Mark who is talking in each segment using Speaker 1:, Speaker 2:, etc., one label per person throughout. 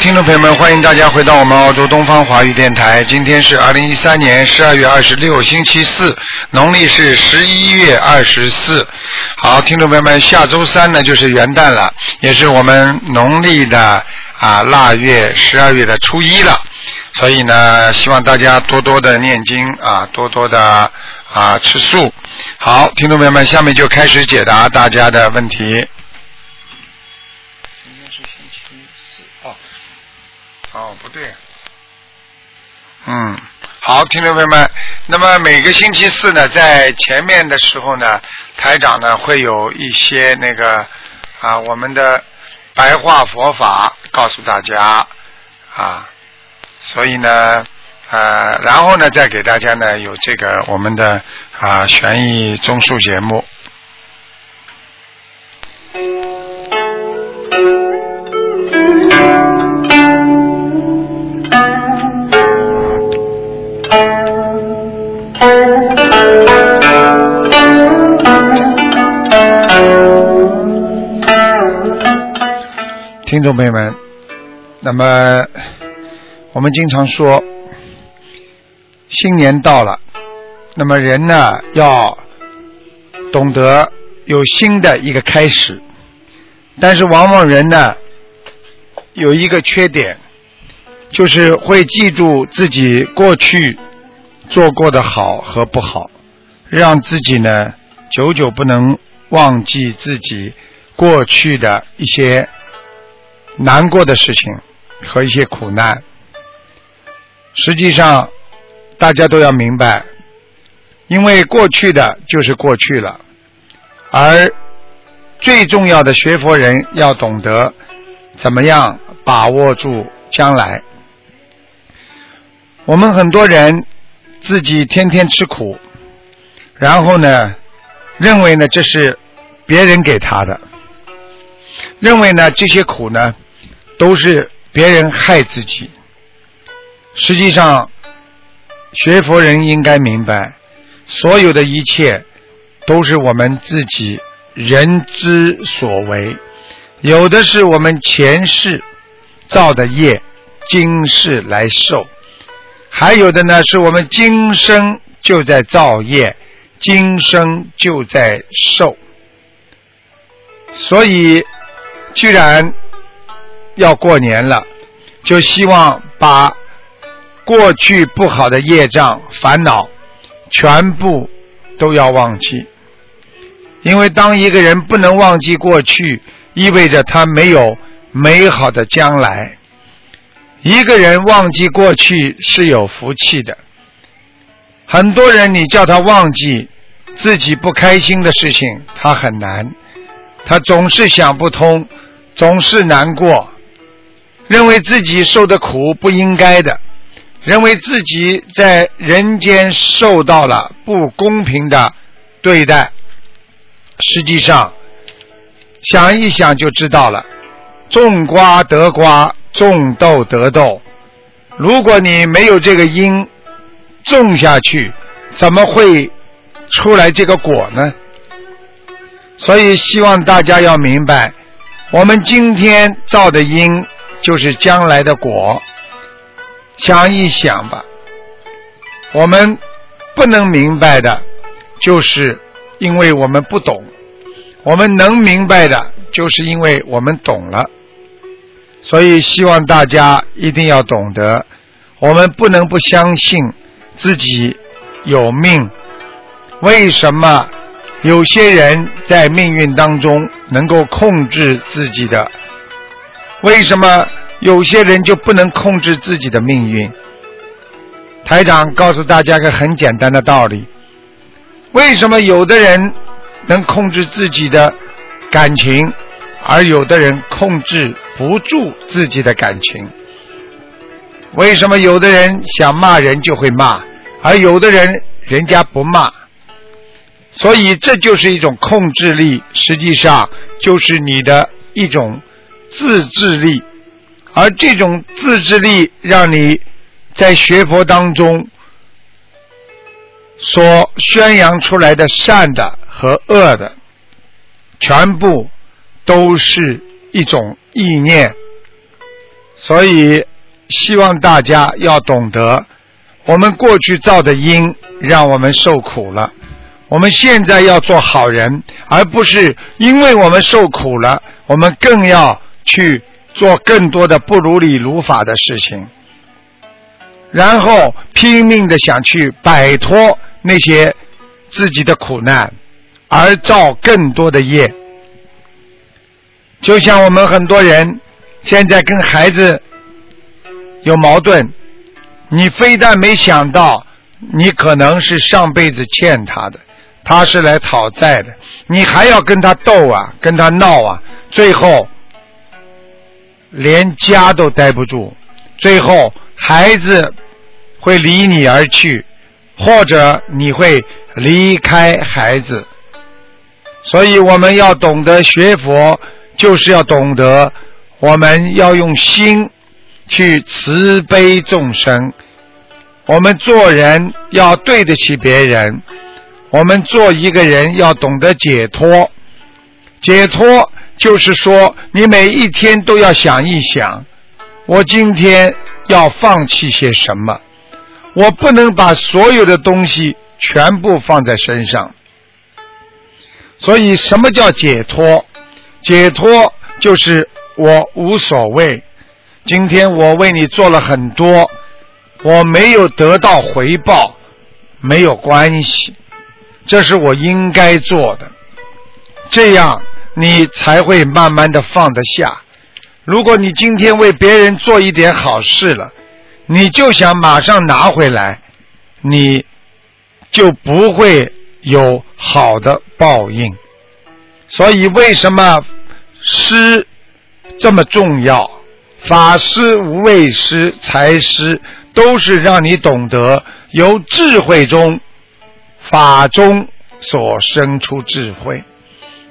Speaker 1: 听众朋友们，欢迎大家回到我们澳洲东方华语电台。今天是二零一三年十二月二十六，星期四，农历是十一月二十四。好，听众朋友们，下周三呢就是元旦了，也是我们农历的啊腊月十二月的初一了。所以呢，希望大家多多的念经啊，多多的啊吃素。好，听众朋友们，下面就开始解答大家的问题。对，嗯，好，听众朋友们，那么每个星期四呢，在前面的时候呢，台长呢会有一些那个啊我们的白话佛法告诉大家啊。所以呢，呃，然后呢，再给大家呢有这个我们的啊悬疑综述节目。听众朋友们，那么。我们经常说，新年到了，那么人呢要懂得有新的一个开始，但是往往人呢有一个缺点，就是会记住自己过去做过的好和不好，让自己呢久久不能忘记自己过去的一些难过的事情和一些苦难。实际上，大家都要明白，因为过去的就是过去了，而最重要的学佛人要懂得怎么样把握住将来。我们很多人自己天天吃苦，然后呢，认为呢这是别人给他的，认为呢这些苦呢都是别人害自己。实际上，学佛人应该明白，所有的一切都是我们自己人之所为。有的是我们前世造的业，今世来受；还有的呢，是我们今生就在造业，今生就在受。所以，居然要过年了，就希望把。过去不好的业障、烦恼，全部都要忘记。因为当一个人不能忘记过去，意味着他没有美好的将来。一个人忘记过去是有福气的。很多人你叫他忘记自己不开心的事情，他很难。他总是想不通，总是难过，认为自己受的苦不应该的。认为自己在人间受到了不公平的对待，实际上想一想就知道了。种瓜得瓜，种豆得豆。如果你没有这个因种下去，怎么会出来这个果呢？所以希望大家要明白，我们今天造的因就是将来的果。想一想吧，我们不能明白的，就是因为我们不懂；我们能明白的，就是因为我们懂了。所以希望大家一定要懂得，我们不能不相信自己有命。为什么有些人在命运当中能够控制自己的？为什么？有些人就不能控制自己的命运。台长告诉大家个很简单的道理：为什么有的人能控制自己的感情，而有的人控制不住自己的感情？为什么有的人想骂人就会骂，而有的人人家不骂？所以这就是一种控制力，实际上就是你的一种自制力。而这种自制力，让你在学佛当中所宣扬出来的善的和恶的，全部都是一种意念。所以希望大家要懂得，我们过去造的因让我们受苦了，我们现在要做好人，而不是因为我们受苦了，我们更要去做更多的不如理如法的事情，然后拼命的想去摆脱那些自己的苦难，而造更多的业。就像我们很多人现在跟孩子有矛盾，你非但没想到你可能是上辈子欠他的，他是来讨债的，你还要跟他斗啊，跟他闹啊，最后连家都待不住，最后孩子会离你而去，或者你会离开孩子，所以我们要懂得学佛。就是要懂得，我们要用心去慈悲众生。我们做人要对得起别人，我们做一个人要懂得解脱。解脱就是说，你每一天都要想一想，我今天要放弃些什么？我不能把所有的东西全部放在身上。所以，什么叫解脱？解脱就是我无所谓。今天我为你做了很多，我没有得到回报，没有关系，这是我应该做的。这样你才会慢慢的放得下。如果你今天为别人做一点好事了，你就想马上拿回来，你就不会有好的报应。所以，为什么诗这么重要？法师、无畏师、财师，都是让你懂得由智慧中、法中所生出智慧。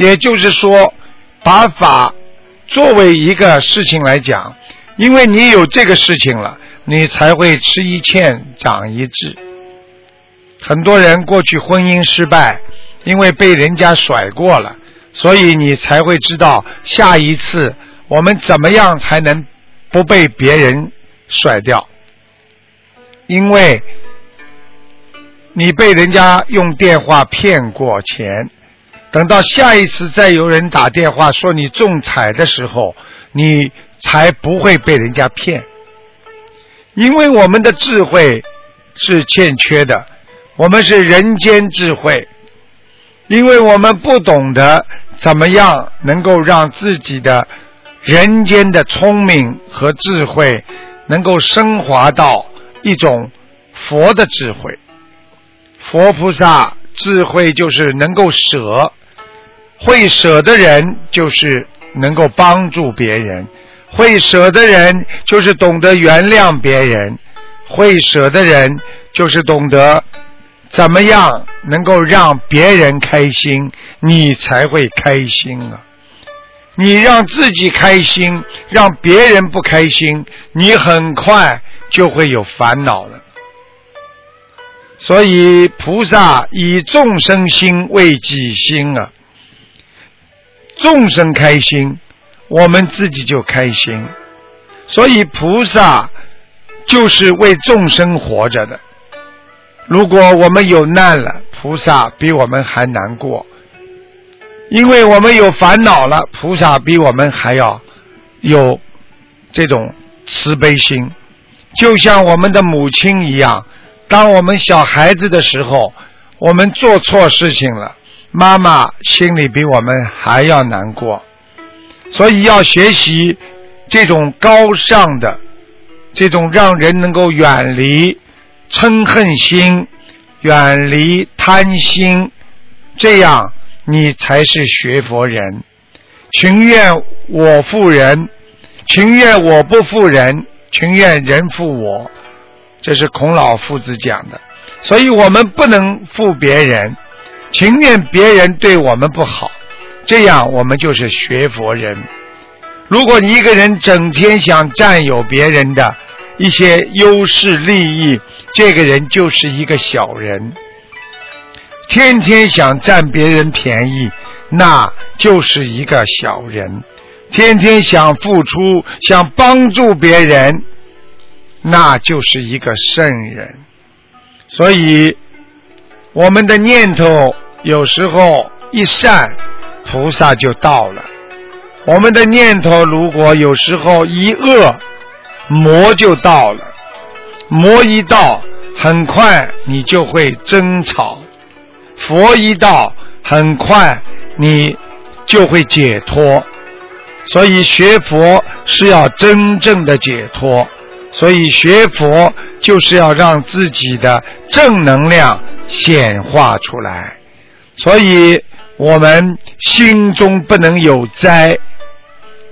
Speaker 1: 也就是说，把法作为一个事情来讲，因为你有这个事情了，你才会吃一堑长一智。很多人过去婚姻失败，因为被人家甩过了。所以你才会知道下一次我们怎么样才能不被别人甩掉？因为你被人家用电话骗过钱，等到下一次再有人打电话说你中彩的时候，你才不会被人家骗。因为我们的智慧是欠缺的，我们是人间智慧。因为我们不懂得怎么样能够让自己的人间的聪明和智慧能够升华到一种佛的智慧。佛菩萨智慧就是能够舍，会舍的人就是能够帮助别人，会舍的人就是懂得原谅别人，会舍的人就是懂得。怎么样能够让别人开心，你才会开心啊？你让自己开心，让别人不开心，你很快就会有烦恼了。所以菩萨以众生心为己心啊，众生开心，我们自己就开心。所以菩萨就是为众生活着的。如果我们有难了，菩萨比我们还难过；因为我们有烦恼了，菩萨比我们还要有这种慈悲心。就像我们的母亲一样，当我们小孩子的时候，我们做错事情了，妈妈心里比我们还要难过。所以要学习这种高尚的，这种让人能够远离。嗔恨心，远离贪心，这样你才是学佛人。情愿我负人，情愿我不负人，情愿人负我，这是孔老夫子讲的。所以我们不能负别人，情愿别人对我们不好，这样我们就是学佛人。如果你一个人整天想占有别人的，一些优势利益，这个人就是一个小人，天天想占别人便宜，那就是一个小人。天天想付出，想帮助别人，那就是一个圣人。所以，我们的念头有时候一善，菩萨就到了；我们的念头如果有时候一恶，魔就到了。魔一到，很快你就会争吵；佛一到，很快你就会解脱。所以学佛是要真正的解脱，所以学佛就是要让自己的正能量显化出来。所以我们心中不能有灾，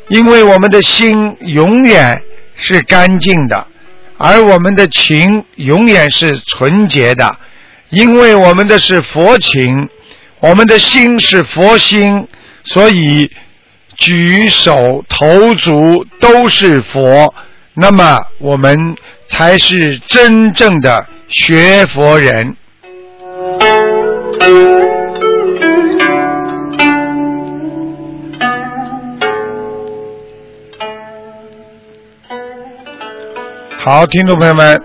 Speaker 1: 因为我们的心永远是干净的，而我们的情永远是纯洁的，因为我们的是佛情，我们的心是佛心，所以。举手投足都是佛，那么我们才是真正的学佛人。好，听众朋友们，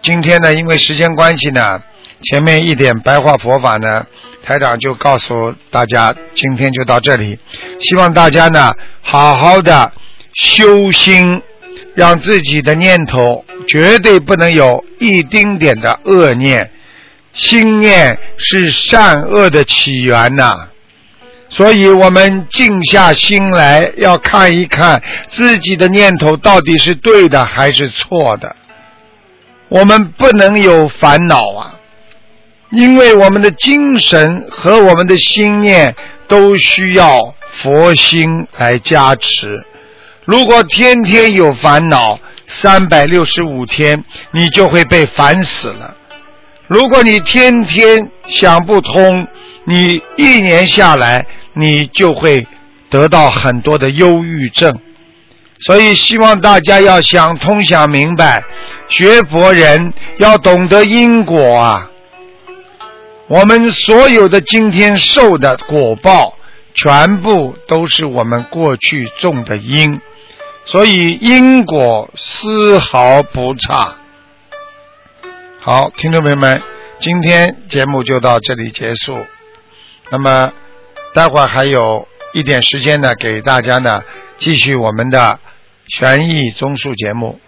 Speaker 1: 今天呢，因为时间关系呢。前面一点白话佛法呢，台长就告诉大家，今天就到这里。希望大家呢，好好的修心，让自己的念头绝对不能有一丁点的恶念。心念是善恶的起源呐，所以我们静下心来，要看一看自己的念头到底是对的还是错的。我们不能有烦恼啊。因为我们的精神和我们的心念都需要佛心来加持。如果天天有烦恼，三百六十五天你就会被烦死了。如果你天天想不通，你一年下来你就会得到很多的忧郁症。所以希望大家要想通想明白，学佛人要懂得因果啊。我们所有的今天受的果报，全部都是我们过去种的因，所以因果丝毫不差。好，听众朋友们，今天节目就到这里结束。那么，待会儿还有一点时间呢，给大家呢继续我们的悬疑综述节目。